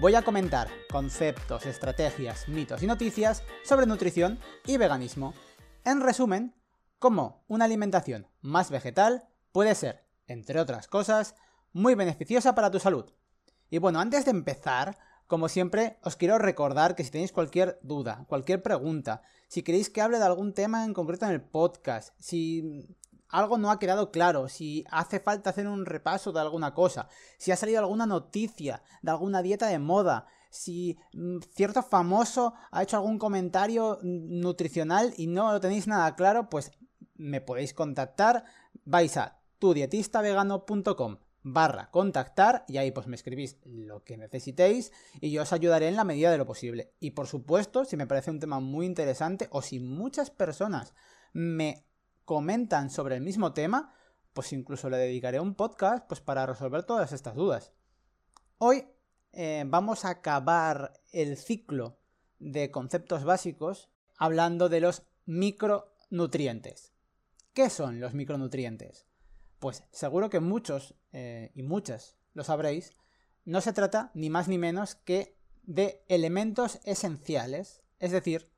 voy a comentar conceptos, estrategias, mitos y noticias sobre nutrición y veganismo. En resumen, cómo una alimentación más vegetal puede ser, entre otras cosas, muy beneficiosa para tu salud. Y bueno, antes de empezar, como siempre, os quiero recordar que si tenéis cualquier duda, cualquier pregunta, si queréis que hable de algún tema en concreto en el podcast, si algo no ha quedado claro, si hace falta hacer un repaso de alguna cosa, si ha salido alguna noticia de alguna dieta de moda, si mm, cierto famoso ha hecho algún comentario nutricional y no lo tenéis nada claro, pues me podéis contactar, vais a tudietistavegano.com barra contactar y ahí pues me escribís lo que necesitéis y yo os ayudaré en la medida de lo posible. Y por supuesto, si me parece un tema muy interesante o si muchas personas me comentan sobre el mismo tema, pues incluso le dedicaré un podcast pues para resolver todas estas dudas. Hoy eh, vamos a acabar el ciclo de conceptos básicos hablando de los micronutrientes. ¿Qué son los micronutrientes? Pues seguro que muchos eh, y muchas lo sabréis, no se trata ni más ni menos que de elementos esenciales, es decir,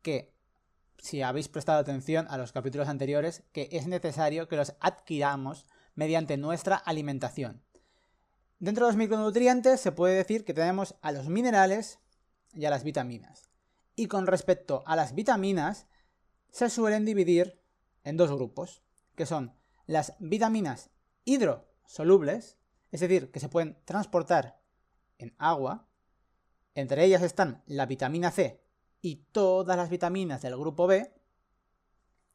que si habéis prestado atención a los capítulos anteriores, que es necesario que los adquiramos mediante nuestra alimentación. Dentro de los micronutrientes se puede decir que tenemos a los minerales y a las vitaminas. Y con respecto a las vitaminas, se suelen dividir en dos grupos, que son las vitaminas hidrosolubles, es decir, que se pueden transportar en agua. Entre ellas están la vitamina C y todas las vitaminas del grupo B.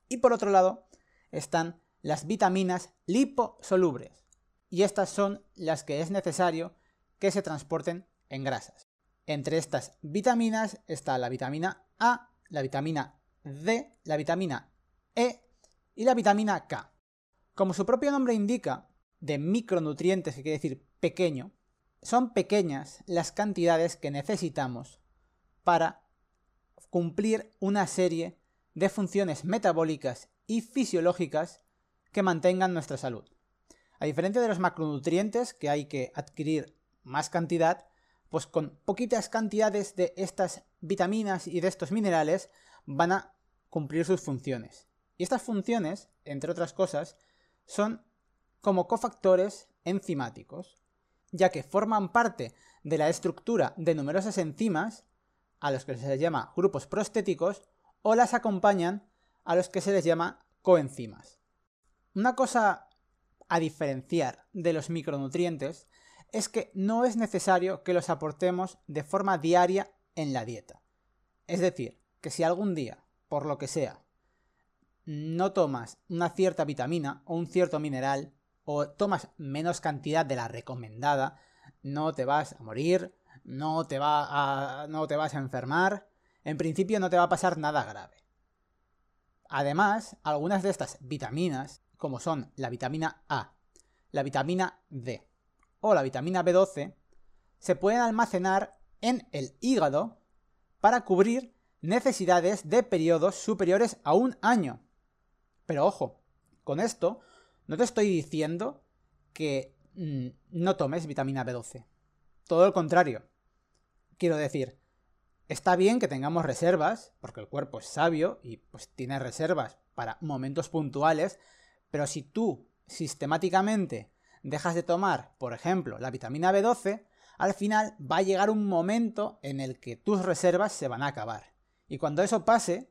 Y por otro lado están las vitaminas liposolubles. Y estas son las que es necesario que se transporten en grasas. Entre estas vitaminas está la vitamina A, la vitamina D, la vitamina E y la vitamina K. Como su propio nombre indica, de micronutrientes, que quiere decir pequeño, son pequeñas las cantidades que necesitamos para cumplir una serie de funciones metabólicas y fisiológicas que mantengan nuestra salud. A diferencia de los macronutrientes, que hay que adquirir más cantidad, pues con poquitas cantidades de estas vitaminas y de estos minerales van a cumplir sus funciones. Y estas funciones, entre otras cosas, son como cofactores enzimáticos, ya que forman parte de la estructura de numerosas enzimas a los que se les llama grupos prostéticos, o las acompañan a los que se les llama coenzimas. Una cosa a diferenciar de los micronutrientes es que no es necesario que los aportemos de forma diaria en la dieta. Es decir, que si algún día, por lo que sea, no tomas una cierta vitamina o un cierto mineral, o tomas menos cantidad de la recomendada, no te vas a morir, no te, va a, no te vas a enfermar, en principio no te va a pasar nada grave. Además, algunas de estas vitaminas, como son la vitamina A, la vitamina D o la vitamina B12, se pueden almacenar en el hígado para cubrir necesidades de periodos superiores a un año. Pero ojo, con esto no te estoy diciendo que mm, no tomes vitamina B12. Todo lo contrario. Quiero decir, está bien que tengamos reservas, porque el cuerpo es sabio y pues tiene reservas para momentos puntuales, pero si tú sistemáticamente dejas de tomar, por ejemplo, la vitamina B12, al final va a llegar un momento en el que tus reservas se van a acabar. Y cuando eso pase,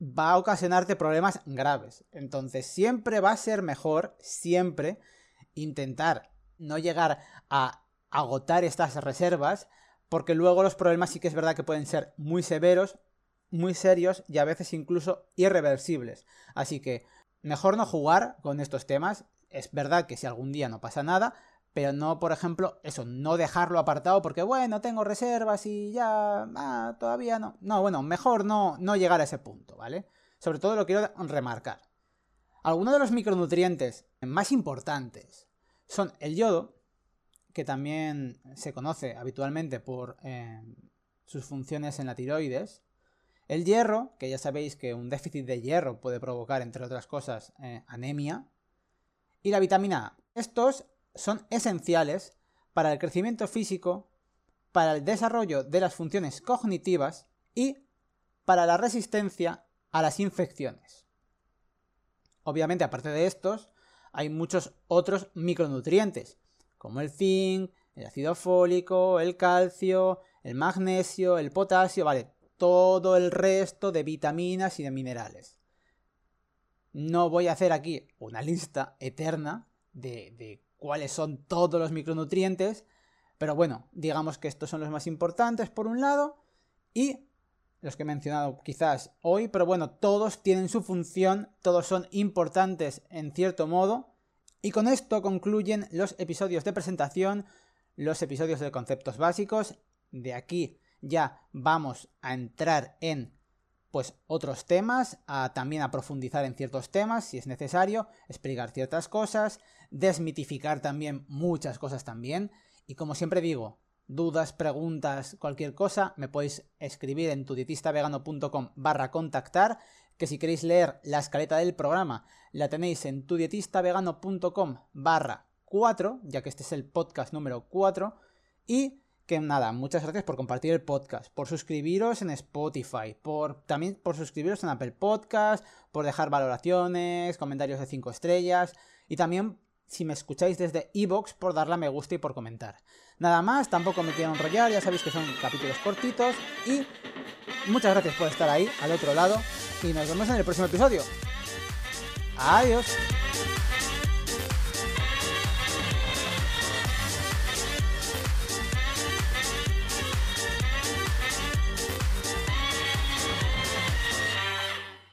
va a ocasionarte problemas graves. Entonces siempre va a ser mejor, siempre, intentar no llegar a agotar estas reservas porque luego los problemas sí que es verdad que pueden ser muy severos, muy serios y a veces incluso irreversibles. Así que mejor no jugar con estos temas. Es verdad que si algún día no pasa nada, pero no, por ejemplo, eso, no dejarlo apartado porque, bueno, tengo reservas y ya, ah, todavía no. No, bueno, mejor no, no llegar a ese punto, ¿vale? Sobre todo lo quiero remarcar. Algunos de los micronutrientes más importantes son el yodo, que también se conoce habitualmente por eh, sus funciones en la tiroides, el hierro, que ya sabéis que un déficit de hierro puede provocar, entre otras cosas, eh, anemia, y la vitamina A. Estos son esenciales para el crecimiento físico, para el desarrollo de las funciones cognitivas y para la resistencia a las infecciones. Obviamente, aparte de estos, hay muchos otros micronutrientes, como el zinc, el ácido fólico, el calcio, el magnesio, el potasio, vale, todo el resto de vitaminas y de minerales. No voy a hacer aquí una lista eterna de, de cuáles son todos los micronutrientes, pero bueno, digamos que estos son los más importantes por un lado y los que he mencionado quizás hoy, pero bueno, todos tienen su función, todos son importantes en cierto modo. Y con esto concluyen los episodios de presentación, los episodios de conceptos básicos. De aquí ya vamos a entrar en pues otros temas, a, también a profundizar en ciertos temas si es necesario, explicar ciertas cosas, desmitificar también muchas cosas también. Y como siempre digo, dudas, preguntas, cualquier cosa, me podéis escribir en tudietistavegano.com barra contactar, que si queréis leer la escaleta del programa, la tenéis en tudietistavegano.com barra 4, ya que este es el podcast número 4, y que nada, muchas gracias por compartir el podcast, por suscribiros en Spotify, por también por suscribiros en Apple Podcast, por dejar valoraciones, comentarios de 5 estrellas y también si me escucháis desde iVoox por darle a me gusta y por comentar. Nada más, tampoco me quiero enrollar, ya sabéis que son capítulos cortitos y muchas gracias por estar ahí, al otro lado, y nos vemos en el próximo episodio. Adiós.